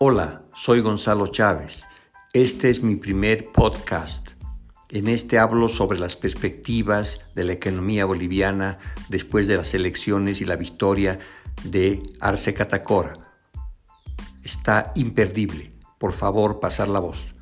Hola, soy Gonzalo Chávez. Este es mi primer podcast. En este hablo sobre las perspectivas de la economía boliviana después de las elecciones y la victoria de Arce Catacora. Está imperdible. Por favor, pasar la voz.